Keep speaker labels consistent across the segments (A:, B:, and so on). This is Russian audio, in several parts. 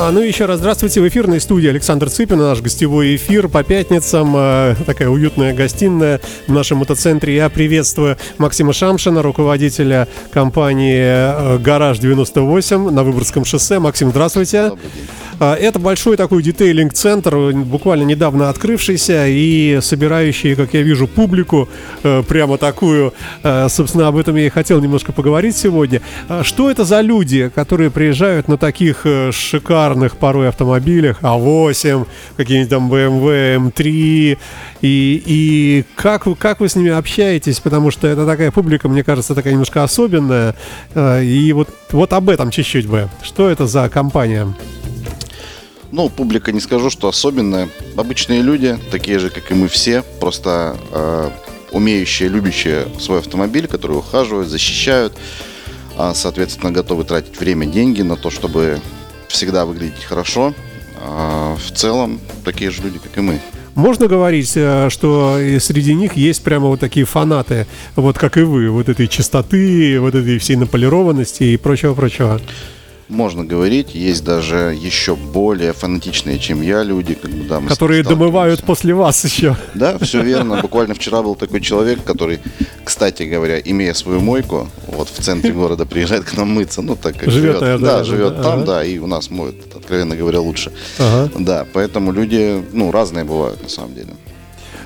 A: А, ну еще раз здравствуйте. В эфирной студии Александр Цыпин, наш гостевой эфир по пятницам. Э, такая уютная гостиная в нашем мотоцентре. Я приветствую Максима Шамшина, руководителя компании э, «Гараж 98» на Выборгском шоссе. Максим, здравствуйте. Добрый день. А, это большой такой детейлинг-центр, буквально недавно открывшийся и собирающий, как я вижу, публику э, прямо такую. Э, собственно, об этом я и хотел немножко поговорить сегодня. А что это за люди, которые приезжают на таких э, шикарных порой автомобилях, А8, какие-нибудь там BMW, M3, и, и как, как вы с ними общаетесь, потому что это такая публика, мне кажется, такая немножко особенная, и вот, вот об этом чуть-чуть бы. Что это за компания?
B: Ну, публика не скажу, что особенная. Обычные люди, такие же, как и мы все, просто э, умеющие, любящие свой автомобиль, которые ухаживают, защищают, э, соответственно, готовы тратить время, деньги на то, чтобы всегда выглядеть хорошо. Э, в целом, такие же люди, как и мы.
A: Можно говорить, э, что среди них есть прямо вот такие фанаты, вот как и вы, вот этой чистоты, вот этой всей наполированности и прочего-прочего?
B: Можно говорить. Есть даже еще более фанатичные, чем я, люди, как бы,
A: да, которые домывают после вас еще.
B: Да, все верно. Буквально вчера был такой человек, который, кстати говоря, имея свою мойку, вот в центре города приезжает к нам мыться, ну так как живет, живет наверное, да, живет да, там, ага. да, и у нас моет, откровенно говоря, лучше. Ага. Да, поэтому люди, ну, разные бывают на самом деле.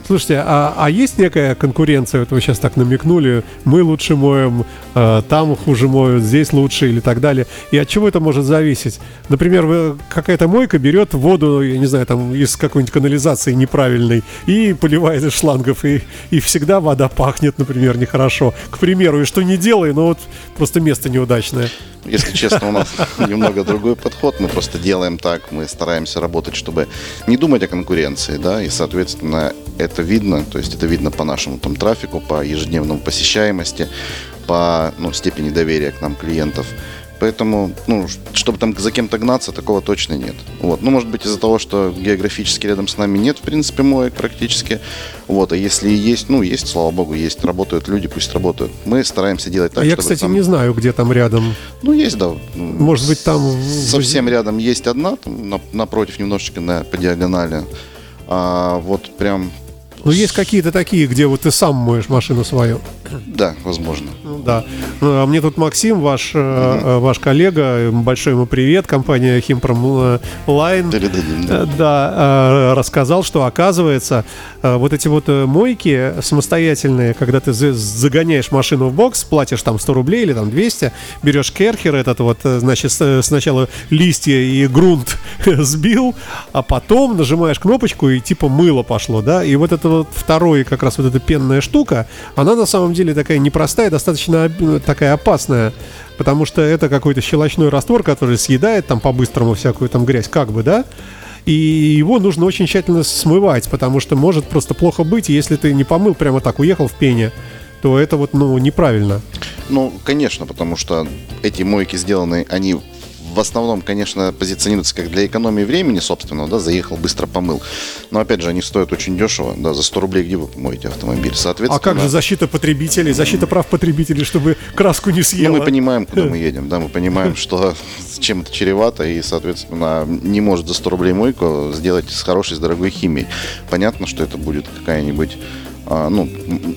A: Слушайте, а, а есть некая конкуренция? Вот вы сейчас так намекнули, мы лучше моем, э, там хуже моют, здесь лучше или так далее. И от чего это может зависеть? Например, какая-то мойка берет воду, я не знаю, там из какой-нибудь канализации неправильной и поливает из шлангов, и, и всегда вода пахнет, например, нехорошо. К примеру, и что не делай, но вот просто место неудачное.
B: Если честно, у нас немного другой подход. Мы просто делаем так, мы стараемся работать, чтобы не думать о конкуренции, да, и, соответственно, это видно, то есть это видно по нашему там трафику, по ежедневному посещаемости, по ну, степени доверия к нам клиентов. Поэтому, ну, чтобы там за кем-то гнаться, такого точно нет. Вот. Ну, может быть, из-за того, что географически рядом с нами нет, в принципе, моек практически. Вот. А если есть, ну, есть, слава богу, есть, работают люди, пусть работают. Мы стараемся делать так,
A: а Я, кстати,
B: там...
A: не знаю, где там рядом.
B: Ну, есть, да.
A: Может быть, там...
B: Совсем рядом есть одна, там, напротив немножечко на, по диагонали. А вот прям
A: ну, есть какие-то такие, где вот ты сам моешь машину свою.
B: Да, возможно.
A: Ну, да. Ну, а мне тут Максим, ваш, угу. ваш коллега, большой ему привет, компания Химпром Лайн. Передадим, да. Да, рассказал, что оказывается, вот эти вот мойки самостоятельные, когда ты загоняешь машину в бокс, платишь там 100 рублей или там 200, берешь керхер этот вот, значит, сначала листья и грунт сбил, а потом нажимаешь кнопочку и типа мыло пошло, да, и вот это вот второй, как раз вот эта пенная штука, она на самом деле такая непростая, достаточно ну, такая опасная, потому что это какой-то щелочной раствор, который съедает там по-быстрому всякую там грязь, как бы, да? И его нужно очень тщательно смывать, потому что может просто плохо быть, если ты не помыл, прямо так уехал в пене, то это вот, ну, неправильно.
B: Ну, конечно, потому что эти мойки сделаны, они в основном, конечно, позиционируются как для экономии времени собственного, да, заехал, быстро помыл. Но, опять же, они стоят очень дешево, да, за 100 рублей где вы помоете автомобиль, соответственно...
A: А как же защита потребителей, защита прав потребителей, чтобы краску не съела?
B: Ну, мы понимаем, куда мы едем, да, мы понимаем, что чем это чревато, и, соответственно, не может за 100 рублей мойку сделать с хорошей, с дорогой химией. Понятно, что это будет какая-нибудь а, ну,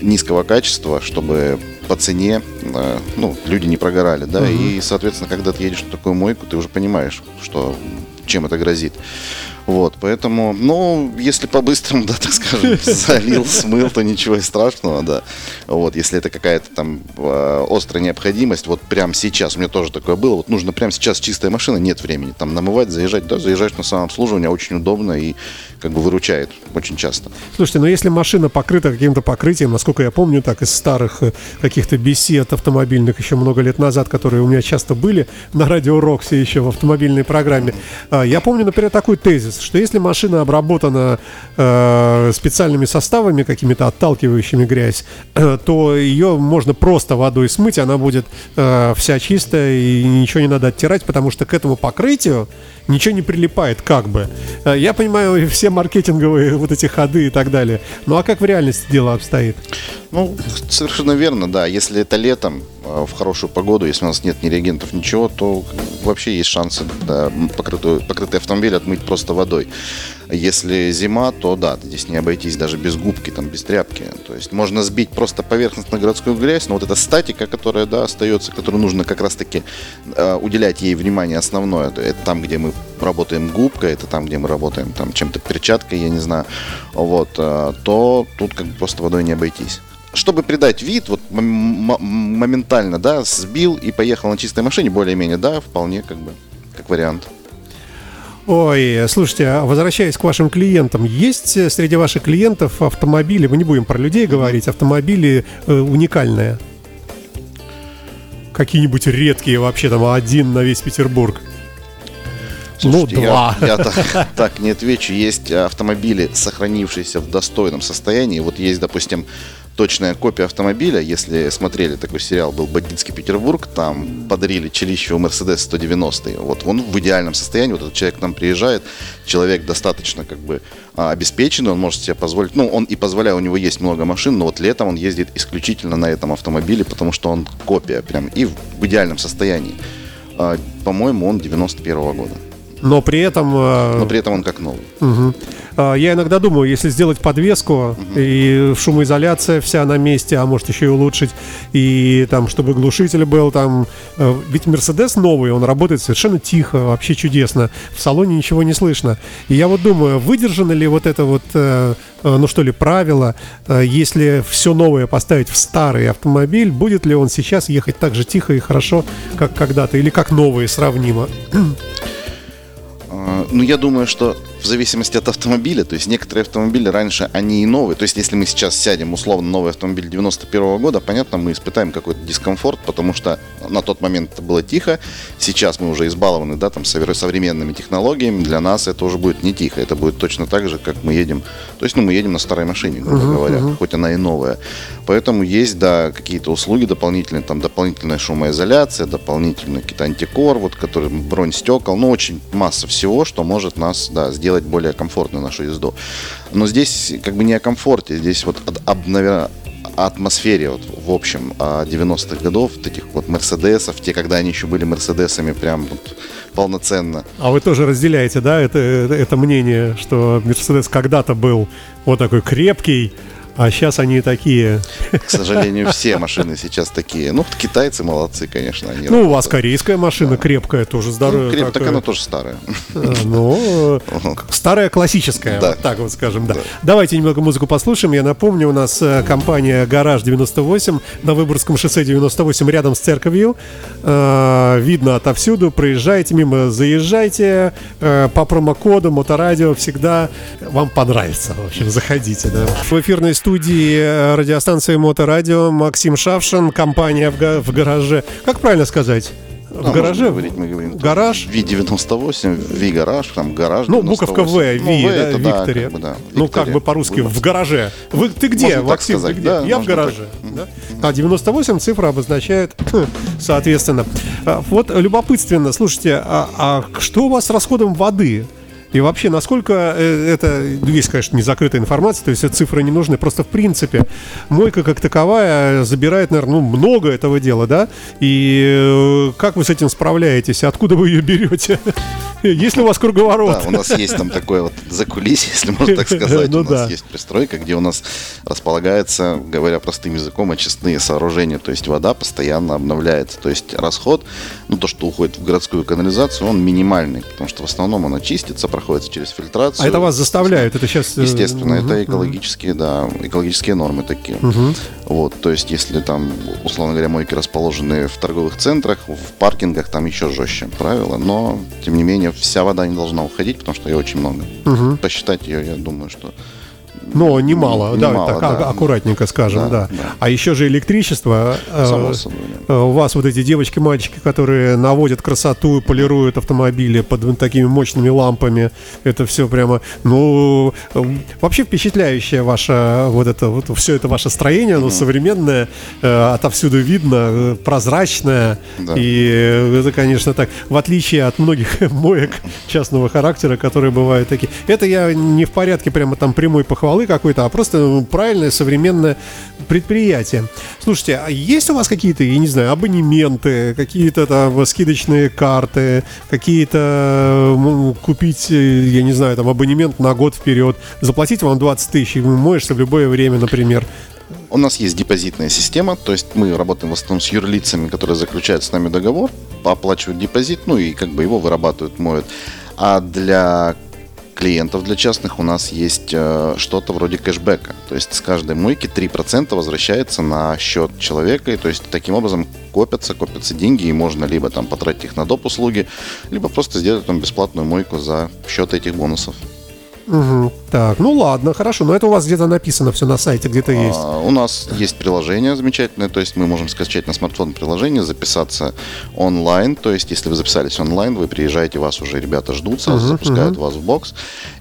B: низкого качества, чтобы по цене э, ну, люди не прогорали, да, угу. и, соответственно, когда ты едешь на такую мойку, ты уже понимаешь, что чем это грозит. Вот, поэтому, ну, если по-быстрому, да, так скажем, залил, смыл, то ничего страшного, да. Вот, если это какая-то там э, острая необходимость, вот прямо сейчас, у меня тоже такое было, вот нужно прямо сейчас чистая машина, нет времени, там намывать, заезжать, да, заезжаешь на самообслуживание, очень удобно и как бы выручает очень часто.
A: Слушайте, но если машина покрыта каким-то покрытием, насколько я помню, так из старых э, каких-то бесед автомобильных еще много лет назад, которые у меня часто были на радио Роксе еще в автомобильной программе, а, я помню, например, такой тезис, что если машина обработана э, специальными составами, какими-то отталкивающими грязь, э, то ее можно просто водой смыть, она будет э, вся чистая и ничего не надо оттирать, потому что к этому покрытию ничего не прилипает, как бы. Э, я понимаю все маркетинговые вот эти ходы и так далее. Ну а как в реальности дело обстоит?
B: Ну, совершенно верно, да. Если это летом, в хорошую погоду, если у нас нет ни реагентов, ничего, то вообще есть шансы да, покрытый, покрытый автомобиль отмыть просто водой. Если зима, то да, здесь не обойтись даже без губки, там, без тряпки. То есть можно сбить просто поверхность на городскую грязь, но вот эта статика, которая да, остается, которую нужно как раз-таки э, уделять ей внимание основное, это там, где мы работаем губкой, это там, где мы работаем там чем-то перчаткой, я не знаю, вот, э, то тут как бы просто водой не обойтись чтобы придать вид, вот моментально, да, сбил и поехал на чистой машине, более-менее, да, вполне как бы, как вариант.
A: Ой, слушайте, а возвращаясь к вашим клиентам, есть э, среди ваших клиентов автомобили, мы не будем про людей говорить, автомобили э, уникальные? Какие-нибудь редкие вообще, там один на весь Петербург?
B: Слушайте, ну, два. Я, я так, так не отвечу. Есть автомобили, сохранившиеся в достойном состоянии. Вот есть, допустим, точная копия автомобиля. Если смотрели такой сериал, был «Бандитский Петербург», там подарили челищевый Мерседес 190. Вот он в идеальном состоянии. Вот этот человек к нам приезжает, человек достаточно как бы а, обеспеченный, он может себе позволить, ну, он и позволяет, у него есть много машин, но вот летом он ездит исключительно на этом автомобиле, потому что он копия прям и в идеальном состоянии. А, по-моему, он 91 -го года.
A: Но при этом...
B: Э, Но при этом он как новый.
A: Угу. Я иногда думаю, если сделать подвеску угу. и шумоизоляция вся на месте, а может еще и улучшить, и там, чтобы глушитель был там... Э, ведь Мерседес новый, он работает совершенно тихо, вообще чудесно. В салоне ничего не слышно. И я вот думаю, выдержано ли вот это вот, ну что ли, правило, если все новое поставить в старый автомобиль, будет ли он сейчас ехать так же тихо и хорошо, как когда-то, или как новые сравнимо?
B: Ну, я думаю, что в зависимости от автомобиля, то есть некоторые автомобили раньше, они и новые. То есть если мы сейчас сядем условно новый автомобиль 91 -го года, понятно, мы испытаем какой-то дискомфорт, потому что на тот момент это было тихо. Сейчас мы уже избалованы, да, там, современными технологиями. Для нас это уже будет не тихо. Это будет точно так же, как мы едем. То есть, ну, мы едем на старой машине, грубо uh-huh, говоря, uh-huh. хоть она и новая. Поэтому есть, да, какие-то услуги дополнительные, там, дополнительная шумоизоляция, дополнительный какие-то антикор, вот, который бронь стекол, ну, очень масса всего, что может нас, да, сделать сделать более комфортную нашу езду. Но здесь как бы не о комфорте, здесь вот, об, наверное, о атмосфере вот, в общем 90-х годов, вот этих вот Мерседесов, те, когда они еще были Мерседесами прям вот полноценно.
A: А вы тоже разделяете, да, это, это мнение, что Мерседес когда-то был вот такой крепкий, а сейчас они такие.
B: К сожалению, все машины сейчас такие. Ну, китайцы молодцы, конечно.
A: Они ну, работают. у вас корейская машина да. крепкая, тоже здоровая. Ну, креп...
B: Так она тоже старая.
A: А, ну, старая классическая, да. вот так вот скажем, да. да. Давайте немного музыку послушаем. Я напомню, у нас э, компания «Гараж 98» на Выборгском шоссе 98 рядом с церковью. Э, видно отовсюду. Проезжайте мимо, заезжайте. Э, по промокоду Моторадио всегда вам понравится. В общем, заходите. Да. В эфирной студии э, радиостанции Моторадио Максим Шавшин, компания в, в гараже. Как правильно сказать?
B: В а гараже? Говорить, мы говорим,
A: гараж?
B: Ви-98, Ви-гараж, там гараж
A: Ну, буковка В, Ви, ну, да, это, Викторе. Да, как бы, да, ну, как бы по-русски, в гараже. Вы, ты где, можно Максим, сказать, ты где? Да, Я в гараже. Да? А 98 цифра обозначает, соответственно. А, вот любопытственно, слушайте, а, а что у вас с расходом воды? И вообще, насколько э, это, есть, конечно, не закрытая информация, то есть цифры не нужны, просто в принципе мойка как таковая забирает, наверное, ну, много этого дела, да? И э, как вы с этим справляетесь? Откуда вы ее берете? Есть ли у вас круговорот?
B: Да, у нас есть там такое вот закулисье, если можно так сказать. Ну, у нас да. есть пристройка, где у нас располагается, говоря простым языком, очистные сооружения. То есть вода постоянно обновляется. То есть расход, ну то, что уходит в городскую канализацию, он минимальный, потому что в основном она чистится, проходит через фильтрацию.
A: А это вас заставляют? Это сейчас...
B: Э, Естественно, угу, это экологические, угу. да, экологические нормы такие. Угу. Вот, то есть если там, условно говоря, мойки расположены в торговых центрах, в паркингах, там еще жестче правила, но, тем не менее, вся вода не должна уходить, потому что ее очень много. Угу. Посчитать ее, я думаю, что
A: но немало, немало да, так да. аккуратненько скажем, да, да. да. А еще же электричество. Э, Само собой. Э, у вас вот эти девочки, мальчики, которые наводят красоту и полируют автомобили под такими мощными лампами. Это все прямо, ну, э, вообще впечатляющее ваше, вот это, вот все это ваше строение, оно mm-hmm. современное, отовсюду видно, прозрачное. Да. И это, конечно, так, в отличие от многих моек частного характера, которые бывают такие. Это я не в порядке прямо там прямой похвалы полы какой-то, а просто ну, правильное современное предприятие. Слушайте, а есть у вас какие-то, я не знаю, абонементы, какие-то там скидочные карты, какие-то купить, я не знаю, там абонемент на год вперед, заплатить вам 20 тысяч, и моешься в любое время, например.
B: У нас есть депозитная система, то есть мы работаем в основном с юрлицами, которые заключают с нами договор, оплачивают депозит, ну и как бы его вырабатывают, моют. А для клиентов, для частных у нас есть э, что-то вроде кэшбэка. То есть с каждой мойки 3% возвращается на счет человека. И то есть таким образом копятся, копятся деньги, и можно либо там потратить их на доп. услуги, либо просто сделать там бесплатную мойку за счет этих бонусов.
A: Угу. Так, ну ладно, хорошо, но это у вас где-то написано все на сайте, где-то а, есть.
B: У нас есть приложение замечательное, то есть мы можем скачать на смартфон приложение, записаться онлайн, то есть если вы записались онлайн, вы приезжаете, вас уже ребята ждут, сразу угу, запускают угу. вас в бокс,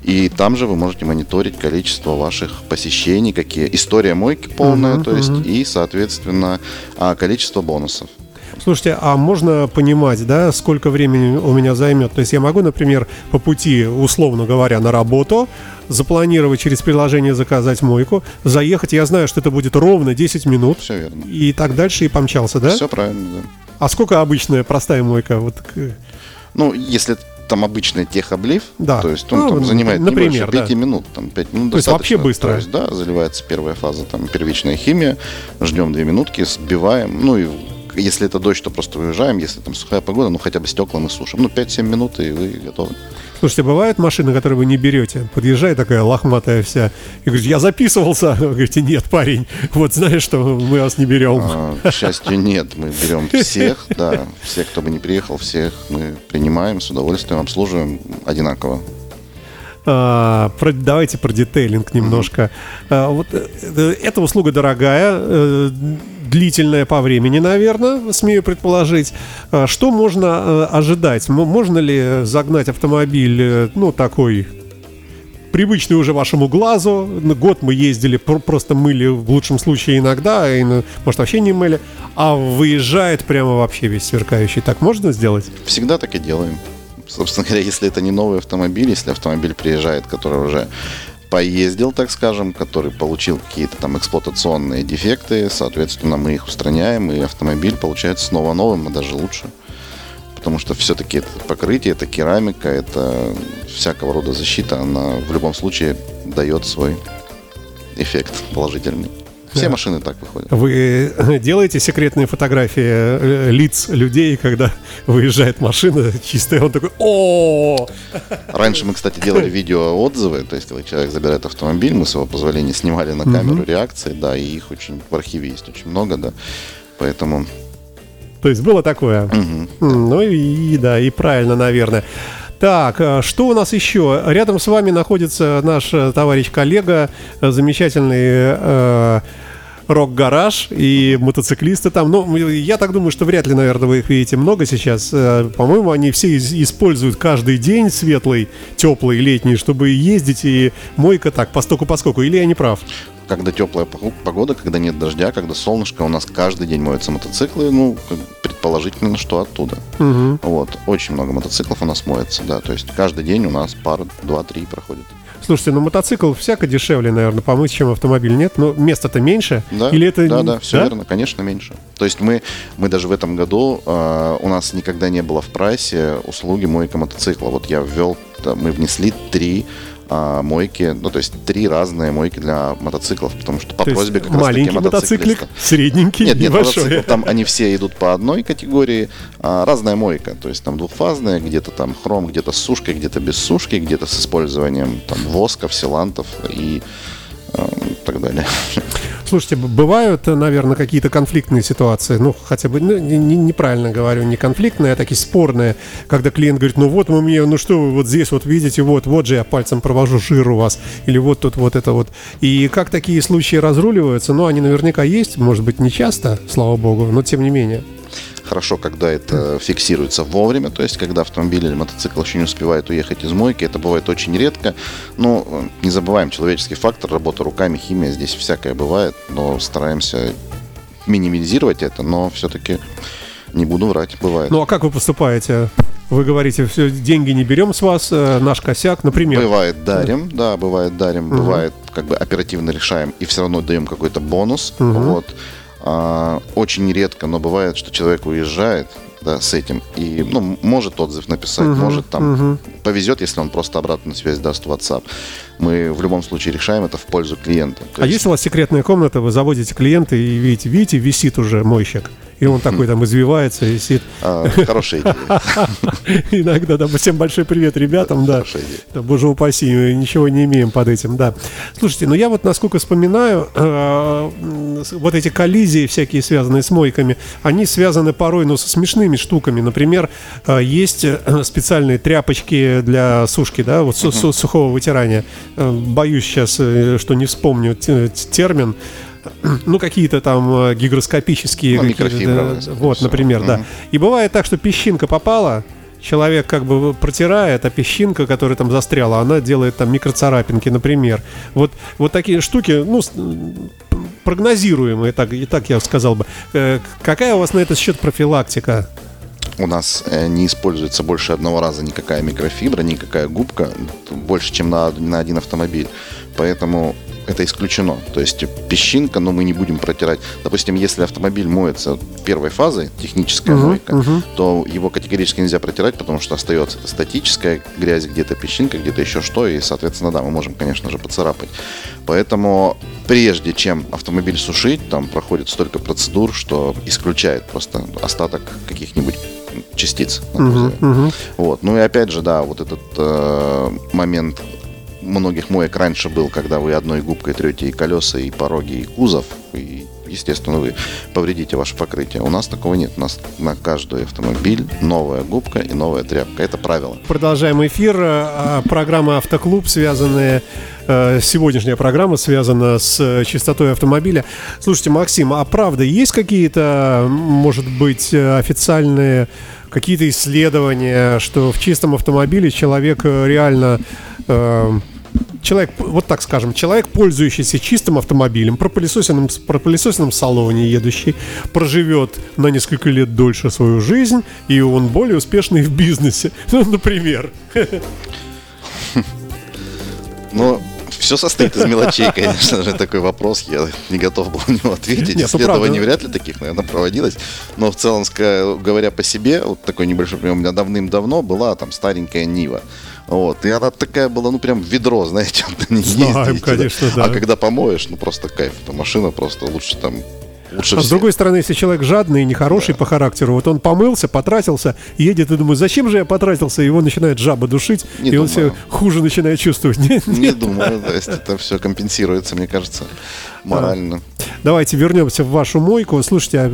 B: и там же вы можете мониторить количество ваших посещений, какие история мойки полная, угу, то есть угу. и, соответственно, а, количество бонусов.
A: Слушайте, а можно понимать, да, сколько времени у меня займет? То есть я могу, например, по пути, условно говоря, на работу, запланировать через приложение заказать мойку, заехать, я знаю, что это будет ровно 10 минут.
B: Все верно.
A: И так дальше и помчался, да?
B: Все правильно, да.
A: А сколько обычная простая мойка? Вот...
B: Ну, если там обычный техоблив,
A: да.
B: то есть он ну, там занимает
A: например,
B: не больше 5 да. минут, там 5 минут
A: То есть вообще быстро. То есть,
B: да, заливается первая фаза, там первичная химия, ждем 2 минутки, сбиваем, ну и если это дождь, то просто выезжаем. Если там сухая погода, ну хотя бы стекла мы сушим. Ну 5-7 минут, и вы готовы.
A: Слушайте, бывают машины, которые вы не берете? Подъезжает такая лохматая вся. И говорит, я записывался. Вы говорите, нет, парень, вот знаешь, что мы вас не берем. А,
B: к счастью, нет. Мы берем всех, да. Всех, кто бы не приехал, всех мы принимаем с удовольствием, обслуживаем одинаково.
A: А, про, давайте про детейлинг немножко. А, вот э, эта услуга дорогая, э, длительная по времени, наверное, смею предположить. А, что можно э, ожидать? Можно ли загнать автомобиль, э, ну, такой привычный уже вашему глазу. Год мы ездили, просто мыли в лучшем случае иногда, и, ну, может вообще не мыли, а выезжает прямо вообще весь сверкающий. Так можно сделать?
B: Всегда так и делаем. Собственно говоря, если это не новый автомобиль, если автомобиль приезжает, который уже поездил, так скажем, который получил какие-то там эксплуатационные дефекты, соответственно, мы их устраняем, и автомобиль получается снова новым, а даже лучше. Потому что все-таки это покрытие, это керамика, это всякого рода защита, она в любом случае дает свой эффект положительный. Все машины так выходят.
A: Вы делаете секретные фотографии э, лиц людей, когда выезжает машина чистая, он такой о
B: Раньше мы, кстати, делали видеоотзывы, то есть, когда человек забирает автомобиль, мы с его позволения снимали на камеру реакции, да, и их очень в архиве есть очень много, да, поэтому...
A: То есть было такое. Угу, ну и да, и правильно, наверное. Так, э, что у нас еще? Рядом с вами находится наш товарищ-коллега, замечательный э, рок-гараж и мотоциклисты там. Ну, я так думаю, что вряд ли, наверное, вы их видите много сейчас. Э, по-моему, они все используют каждый день светлый, теплый, летний, чтобы ездить и мойка так, постоку поскоку. Или я не прав?
B: когда теплая погода, когда нет дождя, когда солнышко, у нас каждый день моются мотоциклы, ну, предположительно, что оттуда. Угу. Вот, очень много мотоциклов у нас моется, да, то есть каждый день у нас пара, два-три проходит.
A: Слушайте, ну мотоцикл всяко дешевле, наверное, помыть, чем автомобиль, нет? Но места-то меньше?
B: Да,
A: Или это
B: да, да, все да? верно, конечно, меньше. То есть мы, мы даже в этом году, э, у нас никогда не было в прайсе услуги мойка мотоцикла. Вот я ввел, мы внесли три а, мойки, ну то есть три разные мойки для мотоциклов, потому что по то просьбе как
A: маленький раз мотоциклик, средненький,
B: нет, нет, большой. там они все идут по одной категории, а, разная мойка, то есть там двухфазная, где-то там хром, где-то с сушкой, где-то без сушки, где-то с использованием там восков, силантов и э, так далее.
A: Слушайте, бывают, наверное, какие-то конфликтные ситуации, ну, хотя бы, ну, не, не, неправильно говорю, не конфликтные, а такие спорные, когда клиент говорит, ну вот мы мне, ну что вы вот здесь вот видите, вот, вот же я пальцем провожу жир у вас, или вот тут вот это вот. И как такие случаи разруливаются, ну, они наверняка есть, может быть, не часто, слава богу, но тем не менее.
B: Хорошо, когда это фиксируется вовремя, то есть когда автомобиль или мотоцикл еще не успевает уехать из мойки, это бывает очень редко. Но э, не забываем, человеческий фактор, работа руками, химия, здесь всякое бывает, но стараемся минимизировать это, но все-таки не буду врать, бывает.
A: Ну а как вы поступаете? вы говорите, все, деньги не берем с вас, э, наш косяк, например.
B: Бывает дарим, да, бывает дарим, угу. бывает как бы оперативно решаем и все равно даем какой-то бонус. Угу. Вот. А, очень редко, но бывает, что человек уезжает, да, с этим. И, ну, может отзыв написать, угу, может там угу. повезет, если он просто обратную связь даст в WhatsApp. Мы в любом случае решаем это в пользу клиента.
A: То а есть... есть у вас секретная комната, вы заводите клиента и видите, видите, висит уже мойщик? И он такой там извивается, висит.
B: А, хорошая идея.
A: Иногда, да, всем большой привет ребятам, да. Хорошая идея. Да, боже упаси, ничего не имеем под этим, да. Слушайте, ну я вот насколько вспоминаю, э, вот эти коллизии всякие, связанные с мойками, они связаны порой, ну, со смешными штуками. Например, э, есть э, специальные тряпочки для сушки, да, вот сухого вытирания. Боюсь сейчас, что не вспомню термин ну, какие-то там э, гигроскопические... Ну,
B: микрофибровые.
A: Да, вот, например, угу. да. И бывает так, что песчинка попала, человек как бы протирает, а песчинка, которая там застряла, она делает там микроцарапинки, например. Вот, вот такие штуки, ну, прогнозируемые, так, и так я сказал бы. Э, какая у вас на этот счет профилактика?
B: у нас э, не используется больше одного раза никакая микрофибра, никакая губка, больше, чем на, на один автомобиль. Поэтому это исключено. То есть песчинка, но мы не будем протирать. Допустим, если автомобиль моется первой фазой, техническая uh-huh, мойка, uh-huh. то его категорически нельзя протирать, потому что остается это статическая грязь, где-то песчинка, где-то еще что, и, соответственно, да, мы можем, конечно же, поцарапать. Поэтому прежде чем автомобиль сушить, там проходит столько процедур, что исключает просто остаток каких-нибудь частиц. Uh-huh, uh-huh. Вот. Ну и опять же, да, вот этот э, момент многих моек раньше был, когда вы одной губкой трете и колеса, и пороги, и кузов, и естественно, вы повредите ваше покрытие. У нас такого нет. У нас на каждый автомобиль новая губка и новая тряпка. Это правило.
A: Продолжаем эфир. А, программа «Автоклуб», связанная э, сегодняшняя программа связана с чистотой автомобиля. Слушайте, Максим, а правда, есть какие-то, может быть, официальные какие-то исследования, что в чистом автомобиле человек э, реально э, человек, вот так скажем, человек, пользующийся чистым автомобилем, пропылесосенным, пропылесосенным салоне едущий, проживет на несколько лет дольше свою жизнь, и он более успешный в бизнесе. Ну, например.
B: Ну, все состоит из мелочей, конечно же, такой вопрос. Я не готов был на него ответить. Нет, Исследований вряд ли таких, наверное, проводилось. Но в целом, говоря по себе, вот такой небольшой пример, у меня давным-давно была там старенькая Нива. Вот. И она такая была, ну, прям ведро, знаете,
A: не Знаем, конечно, да.
B: А когда помоешь, ну, просто кайф. Эта машина просто лучше там
A: Лучше а с другой стороны, если человек жадный и нехороший да. по характеру, вот он помылся, потратился, едет и думает, зачем же я потратился, и его начинает жаба душить, не и думаю. он себя хуже начинает чувствовать.
B: Нет, не нет. думаю, то есть это все компенсируется, мне кажется, морально.
A: Давайте вернемся в вашу мойку. Слушайте, а,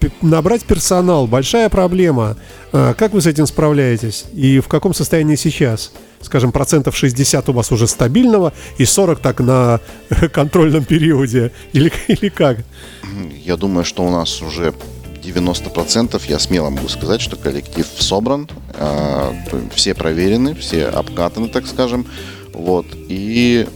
A: э, набрать персонал большая проблема. Э, как вы с этим справляетесь? И в каком состоянии сейчас? Скажем, процентов 60 у вас уже стабильного и 40 так на контрольном периоде? Или, или как?
B: Я думаю, что у нас уже 90% я смело могу сказать, что коллектив собран, э, все проверены, все обкатаны, так скажем. Вот. И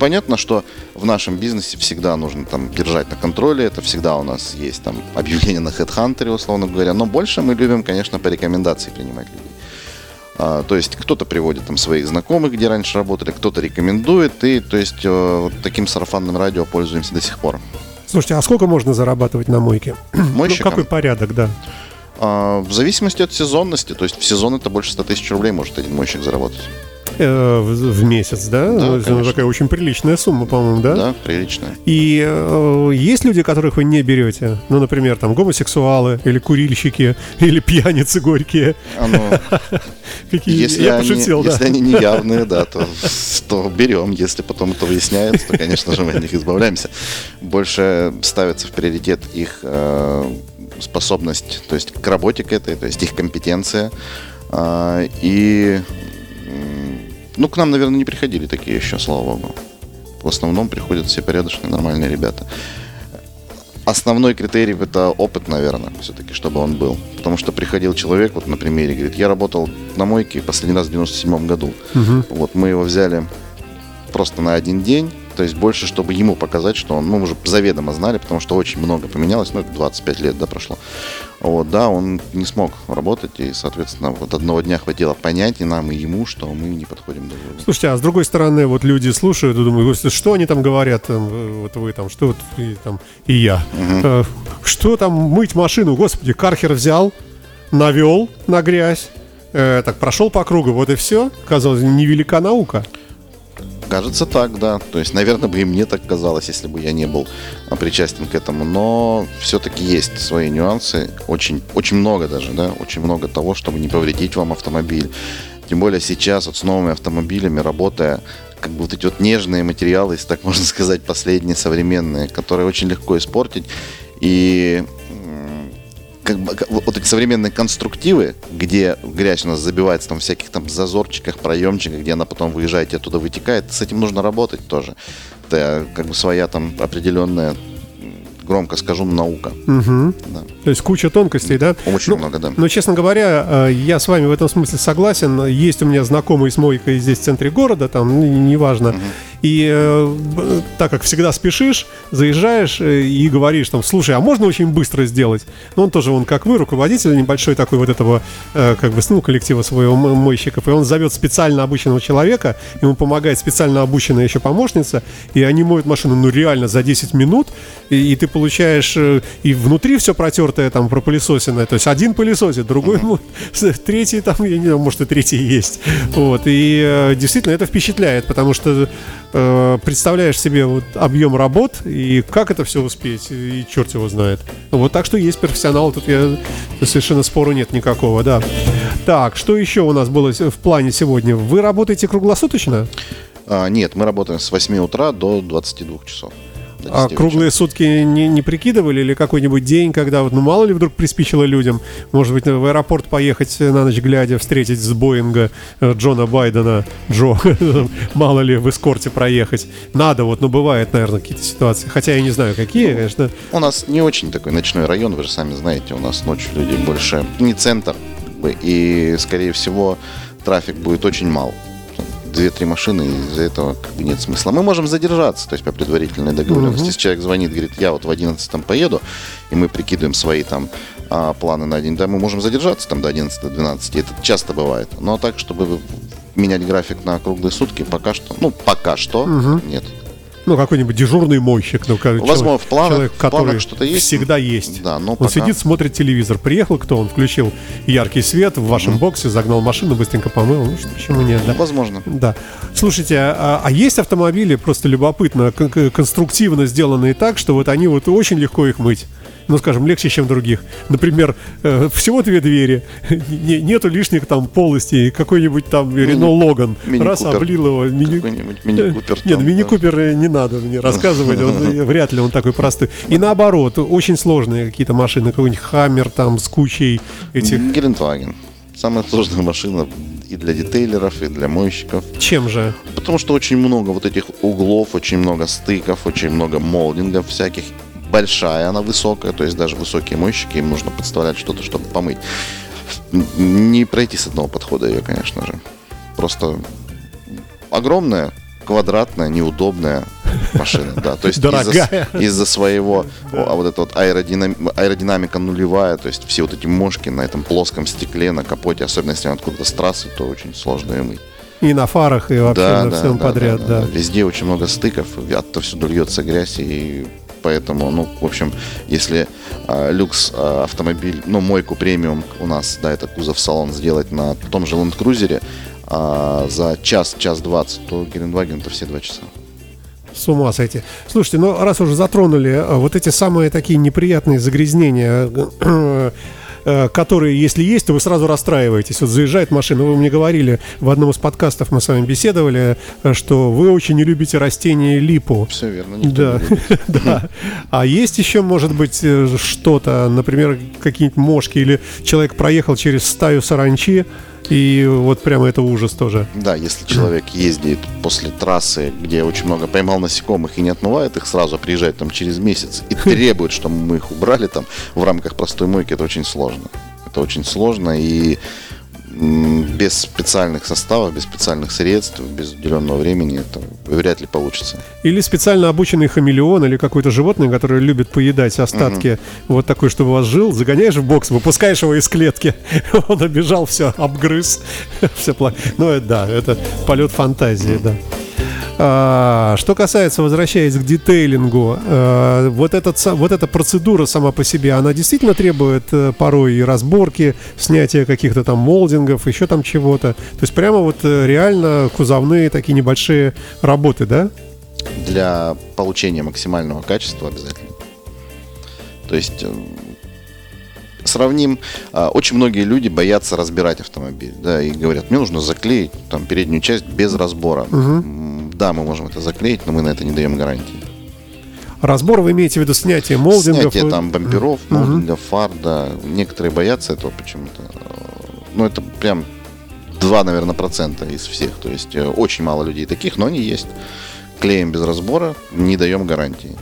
B: понятно, что в нашем бизнесе всегда нужно там держать на контроле, это всегда у нас есть там объявление на HeadHunter, условно говоря, но больше мы любим, конечно, по рекомендации принимать людей. А, то есть кто-то приводит там своих знакомых, где раньше работали, кто-то рекомендует, и то есть э, вот таким сарафанным радио пользуемся до сих пор.
A: Слушайте, а сколько можно зарабатывать на мойке? Мойщикам? Ну, какой порядок, да?
B: А, в зависимости от сезонности, то есть в сезон это больше 100 тысяч рублей может один мойщик заработать.
A: Э, в, в месяц, да? Да, ну, Это такая очень приличная сумма, по-моему, да?
B: Да, приличная.
A: И э, есть люди, которых вы не берете? Ну, например, там гомосексуалы или курильщики или пьяницы горькие. А ну,
B: Какие? Если, Я они, пошутил, да. если они неявные, да, то, то берем. Если потом это выясняется, то, конечно же, мы от них избавляемся. Больше ставится в приоритет их э, способность, то есть к работе к этой, то есть их компетенция. Э, и ну, к нам, наверное, не приходили такие еще, слава богу. В основном приходят все порядочные, нормальные ребята. Основной критерий это опыт, наверное, все-таки, чтобы он был. Потому что приходил человек, вот на примере, говорит, я работал на мойке последний раз в 97 году. Угу. Вот мы его взяли просто на один день, то есть больше, чтобы ему показать, что он, мы уже заведомо знали, потому что очень много поменялось, ну, 25 лет, да, прошло. Вот, да, он не смог работать, и, соответственно, вот одного дня хватило понять и нам, и ему, что мы не подходим друг другу.
A: Слушайте, а с другой стороны, вот люди слушают и думают, что они там говорят, вот вы там, что вот и, там, и я. Угу. Что там мыть машину, господи, Кархер взял, навел на грязь, э, так прошел по кругу, вот и все. Казалось, невелика наука.
B: Кажется так, да. То есть, наверное, бы и мне так казалось, если бы я не был а, причастен к этому. Но все-таки есть свои нюансы. Очень, очень много даже, да. Очень много того, чтобы не повредить вам автомобиль. Тем более сейчас вот с новыми автомобилями, работая, как бы вот эти вот нежные материалы, если так можно сказать, последние современные, которые очень легко испортить. И как бы, вот эти современные конструктивы, где грязь у нас забивается там всяких там зазорчиках, проемчиках, где она потом выезжает и оттуда вытекает, с этим нужно работать тоже. Это как бы своя там определенная громко скажу, наука.
A: Угу. Да. То есть куча тонкостей, да?
B: Очень ну, много, да.
A: Но, честно говоря, э, я с вами в этом смысле согласен. Есть у меня знакомый с мойкой здесь в центре города, там, неважно. Угу. И э, так как всегда спешишь, заезжаешь э, и говоришь там, слушай, а можно очень быстро сделать? Ну, он тоже, он как вы, руководитель небольшой такой вот этого, э, как бы, ну, коллектива своего мойщиков, и он зовет специально обученного человека, ему помогает специально обученная еще помощница, и они моют машину, ну, реально за 10 минут, и, и ты получаешь э, и внутри все протертое, там, пропылесосенное, то есть один пылесосит, другой, третий там, я не знаю, может, и третий есть. Вот, и э, действительно это впечатляет, потому что Э, представляешь себе вот объем работ и как это все успеть, и черт его знает. Вот так что есть профессионал, тут я совершенно спору нет никакого, да. Так, что еще у нас было в плане сегодня? Вы работаете круглосуточно?
B: А, нет, мы работаем с 8 утра до 22 часов.
A: А круглые сутки не, не прикидывали или какой-нибудь день, когда вот, ну мало ли вдруг приспичило людям, может быть, в аэропорт поехать на ночь глядя, встретить с Боинга э, Джона Байдена, Джо, мало ли в эскорте проехать. Надо вот, ну бывает, наверное, какие-то ситуации. Хотя я не знаю, какие, конечно.
B: У нас не очень такой ночной район, вы же сами знаете, у нас ночью людей больше, не центр, и, скорее всего, трафик будет очень мал две-три машины, и из-за этого как бы нет смысла. Мы можем задержаться, то есть по предварительной договоренности. Угу. Если человек звонит, говорит, я вот в 11 там поеду, и мы прикидываем свои там а, планы на день, да, мы можем задержаться там до 11-12, это часто бывает. Но так, чтобы менять график на круглые сутки, пока что, ну, пока что угу. нет.
A: Ну, какой-нибудь дежурный мойщик. Ну,
B: Возможно, человек, в планах, человек, который в что-то есть.
A: Всегда есть.
B: Да, но
A: он
B: пока...
A: сидит, смотрит телевизор. Приехал кто? Он включил яркий свет в вашем mm-hmm. боксе, загнал машину, быстренько помыл. Ну, почему нет, да?
B: Возможно.
A: Да. Слушайте, а, а есть автомобили, просто любопытно, конструктивно сделанные так, что вот они вот очень легко их мыть? Ну, скажем, легче, чем других. Например, э, всего две двери, не, нету лишних там полостей, какой-нибудь там Рено Логан, раз облил его.
B: Мини... Мини-купер.
A: Нет, мини-купер не надо мне рассказывать, он, вряд ли он такой простой. И наоборот, очень сложные какие-то машины, какой-нибудь Хаммер там с кучей этих...
B: Гелендваген. Самая сложная машина и для детейлеров, и для мойщиков.
A: Чем же?
B: Потому что очень много вот этих углов, очень много стыков, очень много молдингов всяких большая, она высокая, то есть даже высокие мойщики, им нужно подставлять что-то, чтобы помыть. Не пройти с одного подхода ее, конечно же. Просто огромная, квадратная, неудобная машина, да. То есть из-за, из-за своего, а вот эта вот аэродинам, аэродинамика нулевая, то есть все вот эти мошки на этом плоском стекле, на капоте, особенно если откуда-то с трассы, то очень сложно ее мыть.
A: И на фарах, и вообще да, на всем да, подряд, да, да. да.
B: Везде очень много стыков, оттовсюду льется грязь, и поэтому, ну, в общем, если э, люкс э, автомобиль, ну, мойку премиум у нас, да, это кузов салон сделать на том же Land Cruiser э, за час, час двадцать, то Гелендваген это все два часа.
A: С ума сойти. Слушайте, ну раз уже затронули вот эти самые такие неприятные загрязнения которые, если есть, то вы сразу расстраиваетесь. Вот заезжает машина, вы мне говорили в одном из подкастов, мы с вами беседовали, э, что вы очень не любите растения липу.
B: Все верно.
A: Да, да. А есть еще, может быть, э, что-то, например, какие-нибудь мошки или человек проехал через стаю саранчи, и вот прямо это ужас тоже.
B: Да, если человек ездит после трассы, где очень много поймал насекомых и не отмывает их сразу, а приезжает там через месяц и требует, чтобы мы их убрали там в рамках простой мойки, это очень сложно. Это очень сложно и без специальных составов, без специальных средств, без уделенного времени это вряд ли получится.
A: Или специально обученный хамелеон или какое-то животное, которое любит поедать остатки, угу. вот такой, чтобы у вас жил, загоняешь в бокс, выпускаешь его из клетки, он обижал, все, обгрыз, все плохо. Ну, да, это полет фантазии, да. А, что касается, возвращаясь к детейлингу, а, вот, этот, вот эта процедура сама по себе, она действительно требует а, порой и разборки, снятия каких-то там молдингов, еще там чего-то. То есть прямо вот э, реально кузовные такие небольшие работы, да?
B: Для получения максимального качества обязательно. То есть э, сравним, очень многие люди боятся разбирать автомобиль, да, и говорят, мне нужно заклеить там переднюю часть без разбора. Угу да, мы можем это заклеить, но мы на это не даем гарантии.
A: Разбор вы имеете в виду снятие молдингов?
B: Снятие там бамперов, молдингов, угу. фар, да. Некоторые боятся этого почему-то. Ну, это прям 2, наверное, процента из всех. То есть э, очень мало людей таких, но они есть. Клеим без разбора, не даем гарантии.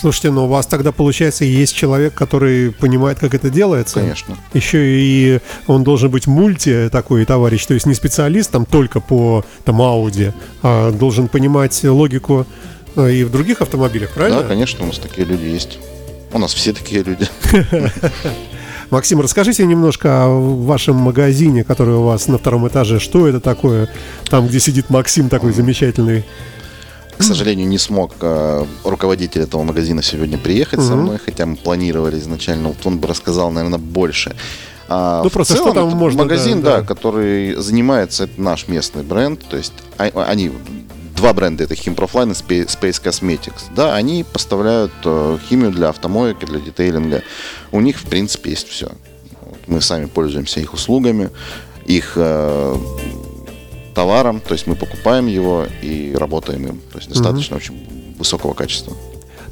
A: Слушайте, но у вас тогда, получается, есть человек, который понимает, как это делается?
B: Конечно.
A: Еще и он должен быть мульти такой товарищ, то есть не специалист там только по там Audi, а должен понимать логику э, и в других автомобилях, правильно?
B: Да, конечно, у нас такие люди есть. У нас все такие люди.
A: Максим, расскажите немножко о вашем магазине, который у вас на втором этаже. Что это такое? Там, где сидит Максим такой замечательный.
B: К сожалению, не смог э, руководитель этого магазина сегодня приехать со мной, хотя мы планировали изначально. Вот он бы рассказал, наверное, больше.
A: А, ну, просто целом, что там можно...
B: Магазин, да, да, да, который занимается, это наш местный бренд. То есть а, они два бренда, это Химпрофлайн и Space Cosmetics. Да, они поставляют э, химию для автомоек и для детейлинга. У них, в принципе, есть все. Мы сами пользуемся их услугами, их э, товаром, то есть мы покупаем его и работаем им. То есть достаточно угу. очень высокого качества.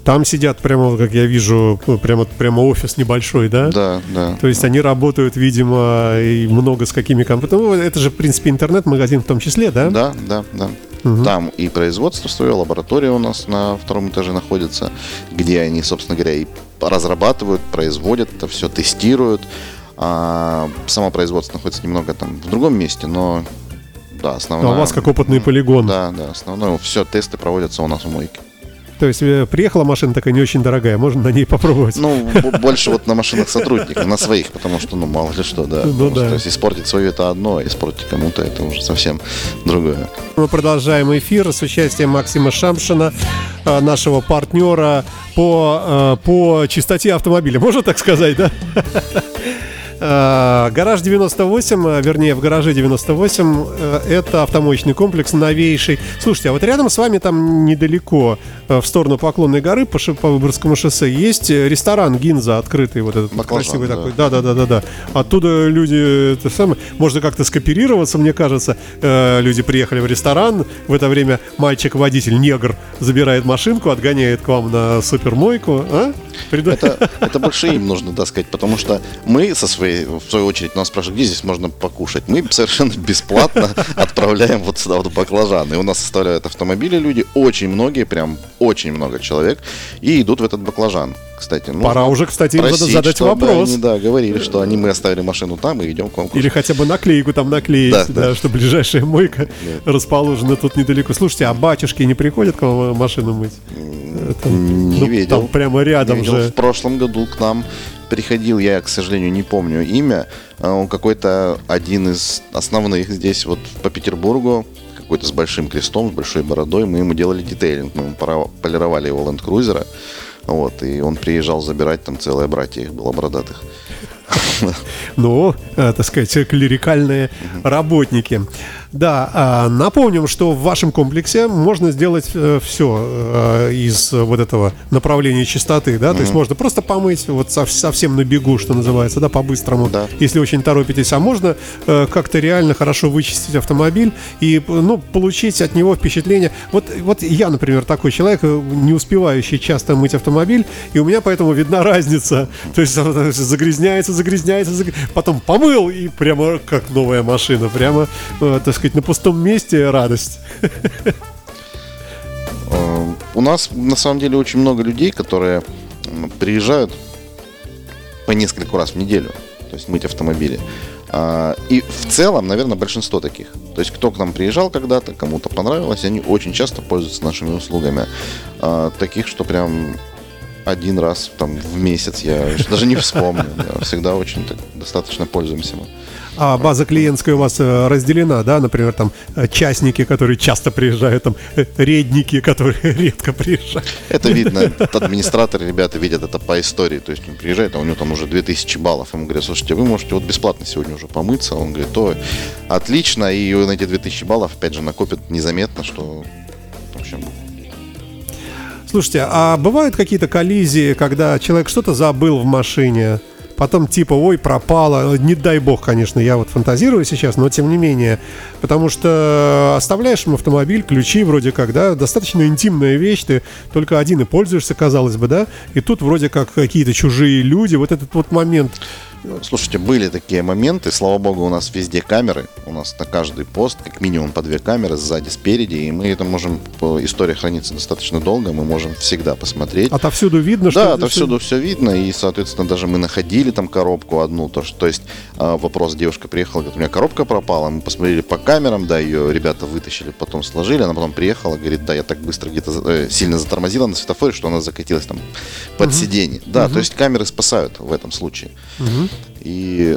A: Там сидят прямо, как я вижу, ну, прямо, прямо офис небольшой, да?
B: Да, да.
A: То есть они работают, видимо, и много с какими компаниями. Ну, это же, в принципе, интернет-магазин в том числе, да?
B: Да, да, да. Угу. Там и производство свое, лаборатория у нас на втором этаже находится, где они, собственно говоря, и разрабатывают, производят это все, тестируют. А само производство находится немного там в другом месте, но да, основная.
A: А у вас как опытный полигон.
B: Да, да, основное. Все тесты проводятся у нас в мойке.
A: То есть э, приехала машина такая не очень дорогая, можно на ней попробовать?
B: Ну, больше вот на машинах сотрудников, на своих, потому что, ну, мало ли что, да. Ну, да. то есть испортить свою это одно, а испортить кому-то это уже совсем другое.
A: Мы продолжаем эфир с участием Максима Шамшина, э, нашего партнера по, э, по чистоте автомобиля. Можно так сказать, да? Э, гараж 98, э, вернее, в гараже 98, э, это автомоечный комплекс новейший. Слушайте, а вот рядом с вами там недалеко, в сторону Поклонной горы, по, по Выборгскому шоссе, есть ресторан Гинза открытый, вот этот Баклажан, красивый да. такой. Да-да-да-да-да. Оттуда люди, это самое, можно как-то скооперироваться, мне кажется. Люди приехали в ресторан, в это время мальчик-водитель, негр, забирает машинку, отгоняет к вам на супермойку. А?
B: Это, это больше им нужно, так сказать, потому что мы со своей в свою очередь нас спрашивают, где здесь можно покушать. Мы совершенно бесплатно отправляем вот сюда вот баклажаны. И у нас составляют автомобили люди, очень многие, прям очень много человек, и идут в этот баклажан. Кстати,
A: ну, Пора уже, кстати, просить, задать вопрос.
B: Они, да, говорили, что они мы оставили машину там и идем к вам.
A: Или хотя бы наклейку там наклеить, да, да, да. что ближайшая мойка да. расположена тут недалеко. Слушайте, а батюшки не приходят к вам машину мыть?
B: Там, не ну, видел.
A: Там прямо рядом
B: не
A: же.
B: В прошлом году к нам приходил, я, к сожалению, не помню имя, а он какой-то один из основных здесь вот по Петербургу, какой-то с большим крестом, с большой бородой, мы ему делали детейлинг, мы ему полировали его Land Cruiser, вот, и он приезжал забирать, там целое братья их было бородатых.
A: Ну, э, так сказать, клерикальные работники. Да, а, напомним, что в вашем комплексе можно сделать э, все э, из вот этого направления чистоты, да, то есть можно просто помыть вот совсем на бегу, что называется, да, по-быстрому, да. если очень торопитесь, а можно э, как-то реально хорошо вычистить автомобиль и, ну, получить от него впечатление. Вот, вот я, например, такой человек, не успевающий часто мыть автомобиль, и у меня поэтому видна разница, то есть загрязняется, загрязняется, загрязняется потом помыл и прямо как новая машина, прямо, так сказать, сказать, на пустом месте радость.
B: У нас на самом деле очень много людей, которые приезжают по несколько раз в неделю, то есть мыть автомобили. А, и в целом, наверное, большинство таких. То есть, кто к нам приезжал когда-то, кому-то понравилось, они очень часто пользуются нашими услугами. А, таких, что прям один раз там, в месяц, я даже не вспомню. Да, всегда очень так, достаточно пользуемся мы.
A: А база клиентская у вас э, разделена, да? Например, там э, частники, которые часто приезжают, там э, редники, которые редко приезжают.
B: Это видно. Администраторы, ребята видят это по истории. То есть он приезжает, а у него там уже 2000 баллов. Ему говорят, слушайте, вы можете вот бесплатно сегодня уже помыться. Он говорит, то отлично. И он эти 2000 баллов, опять же, накопит незаметно, что, в общем,
A: Слушайте, а бывают какие-то коллизии, когда человек что-то забыл в машине, потом типа, ой, пропало. Не дай бог, конечно, я вот фантазирую сейчас, но тем не менее. Потому что оставляешь им автомобиль, ключи вроде как, да, достаточно интимная вещь, ты только один и пользуешься, казалось бы, да, и тут вроде как какие-то чужие люди, вот этот вот момент
B: Слушайте, были такие моменты. Слава богу, у нас везде камеры. У нас на каждый пост как минимум по две камеры сзади, спереди. И мы это можем... История хранится достаточно долго. Мы можем всегда посмотреть.
A: Отовсюду видно,
B: что... Да, отовсюду все видно. И, соответственно, даже мы находили там коробку одну. То, что, то есть а, вопрос, девушка приехала, говорит, у меня коробка пропала. Мы посмотрели по камерам, да, ее ребята вытащили, потом сложили. Она потом приехала, говорит, да, я так быстро где-то э, сильно затормозила на светофоре, что она закатилась там под угу. сиденье. Да, угу. то есть камеры спасают в этом случае. Угу. И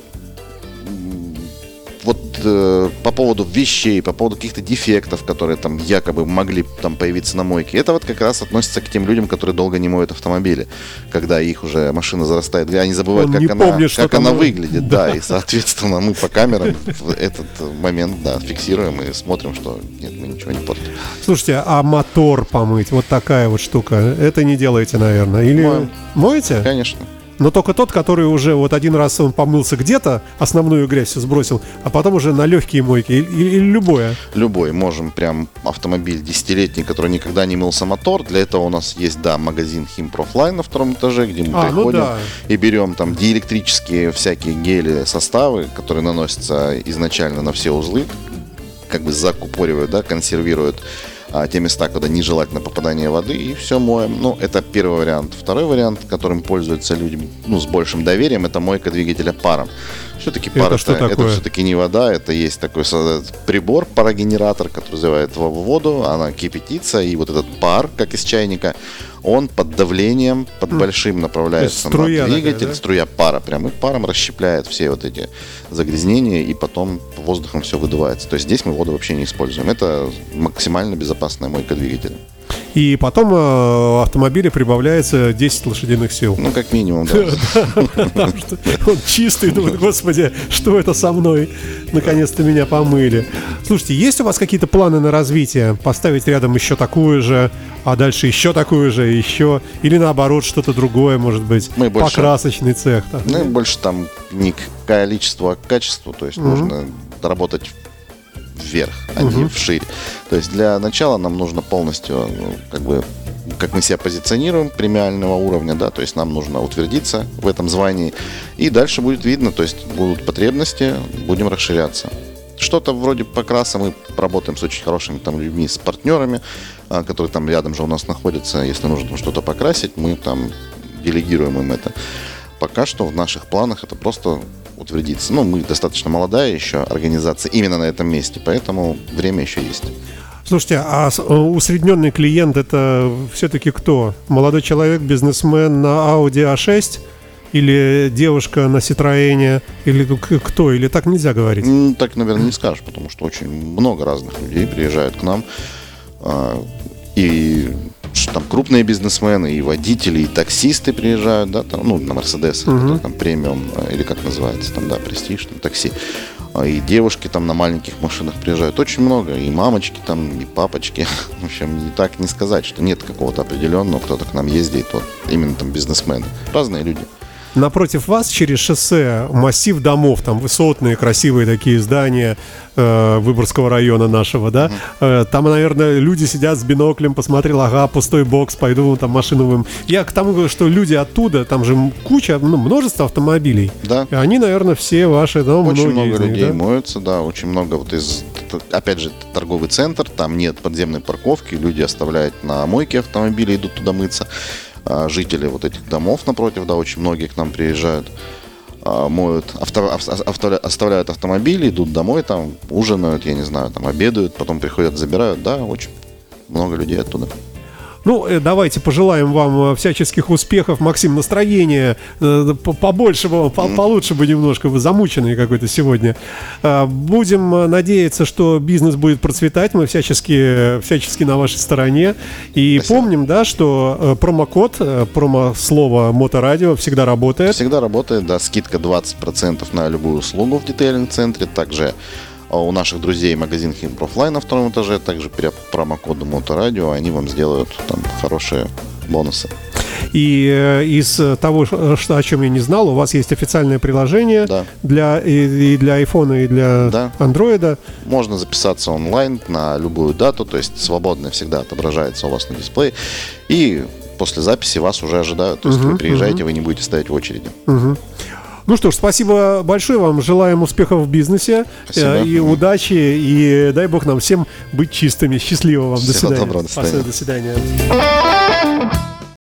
B: вот э, по поводу вещей, по поводу каких-то дефектов, которые там якобы могли там появиться на мойке, это вот как раз относится к тем людям, которые долго не моют автомобили, когда их уже машина зарастает, они забывают, как, она, помнит, как она выглядит, да. да, и соответственно мы по камерам этот момент, да, фиксируем и смотрим, что нет, мы ничего не портим.
A: Слушайте, а мотор помыть, вот такая вот штука, это не делаете, наверное, или Моем. моете?
B: Конечно
A: но только тот, который уже вот один раз он помылся где-то, основную грязь сбросил, а потом уже на легкие мойки или, или любое?
B: Любой. Можем прям автомобиль десятилетний, который никогда не мылся мотор. Для этого у нас есть, да, магазин Химпрофлайн на втором этаже, где мы а, ну приходим ну да. и берем там диэлектрические всякие гели, составы, которые наносятся изначально на все узлы, как бы закупоривают, да, консервируют а, те места, куда нежелательно попадание воды, и все моем. Ну, это первый вариант. Второй вариант, которым пользуются люди ну, с большим доверием, это мойка двигателя паром. Все-таки пар это, это, это все-таки не вода, это есть такой прибор, парогенератор, который называет воду, она кипятится, и вот этот пар, как из чайника, он под давлением, под большим направляется на двигатель, такая, да? струя пара прям, и паром расщепляет все вот эти загрязнения, и потом воздухом все выдувается. То есть здесь мы воду вообще не используем. Это максимально безопасная мойка двигателя.
A: И потом э, автомобилю прибавляется 10 лошадиных сил.
B: Ну, как минимум, да.
A: Он чистый, думает, господи, что это со мной? Наконец-то меня помыли. Слушайте, есть у вас какие-то планы на развитие? Поставить рядом еще такую же, а дальше еще такую же, еще? Или наоборот, что-то другое, может быть? Мы больше, Покрасочный цех.
B: Ну, больше там не количество, а качество. То есть нужно работать вверх, а угу. не вширь. То есть для начала нам нужно полностью, ну, как бы, как мы себя позиционируем премиального уровня, да, то есть нам нужно утвердиться в этом звании, и дальше будет видно, то есть будут потребности, будем расширяться. Что-то вроде покраса мы работаем с очень хорошими там людьми, с партнерами, а, которые там рядом же у нас находятся. Если нужно что-то покрасить, мы там делегируем им это. Пока что в наших планах это просто утвердиться. Ну, мы достаточно молодая еще организация именно на этом месте, поэтому время еще есть.
A: Слушайте, а э, усредненный клиент это все-таки кто? Молодой человек, бизнесмен на Audi A6? Или девушка на Citroёне? Или кто? Или так нельзя говорить?
B: Так, наверное, не скажешь, потому что очень много разных людей приезжают к нам. А, и там крупные бизнесмены, и водители, и таксисты приезжают, да, там, ну, на Мерседес, uh-huh. там премиум, э, или как называется, там, да, престиж, там, такси. А, и девушки там на маленьких машинах приезжают очень много, и мамочки там, и папочки. В общем, не так не сказать, что нет какого-то определенного, кто-то к нам ездит, вот именно там бизнесмены. Разные люди.
A: Напротив вас через шоссе массив домов, там высотные, красивые такие здания э, Выборгского района нашего, да. Э, там, наверное, люди сидят с биноклем, посмотрел, ага, пустой бокс, пойду там машину вым. Я к тому, что люди оттуда, там же куча, ну, множество автомобилей.
B: Да.
A: И они, наверное, все ваши,
B: да, Очень много них, людей да? моются, да, очень много вот из, опять же, торговый центр, там нет подземной парковки, люди оставляют на мойке автомобили, идут туда мыться. А, жители вот этих домов напротив, да, очень многие к нам приезжают. а, моют, авто, авто, оставляют автомобили, идут домой, там ужинают, я не знаю, там обедают, потом приходят, забирают. Да, очень много людей оттуда.
A: Ну, э, давайте пожелаем вам э, всяческих успехов. Максим, настроение э, побольше, бы, получше бы немножко. Вы замученные какой-то сегодня. Будем надеяться, что бизнес будет процветать. Мы всячески, всячески на вашей стороне. И Спасибо. помним, да, что промокод, промо-слово Моторадио всегда работает.
B: Всегда работает, да. Скидка 20% на любую услугу в детейлинг-центре. Также а у наших друзей магазин Химпрофлайн на втором этаже, также при промокоду Моторадио, они вам сделают там хорошие бонусы.
A: И э, из того, что, о чем я не знал, у вас есть официальное приложение да. для, и, и для iPhone, и для да. Android.
B: Можно записаться онлайн на любую дату, то есть свободно всегда отображается у вас на дисплее. И после записи вас уже ожидают. То есть угу, вы приезжаете, угу. вы не будете стоять в очереди.
A: Угу. Ну что ж, спасибо большое вам. Желаем успехов в бизнесе спасибо. Э, и удачи. И дай бог нам всем быть чистыми. Счастливо вам. Всего до свидания. Доброго, до свидания. До свидания.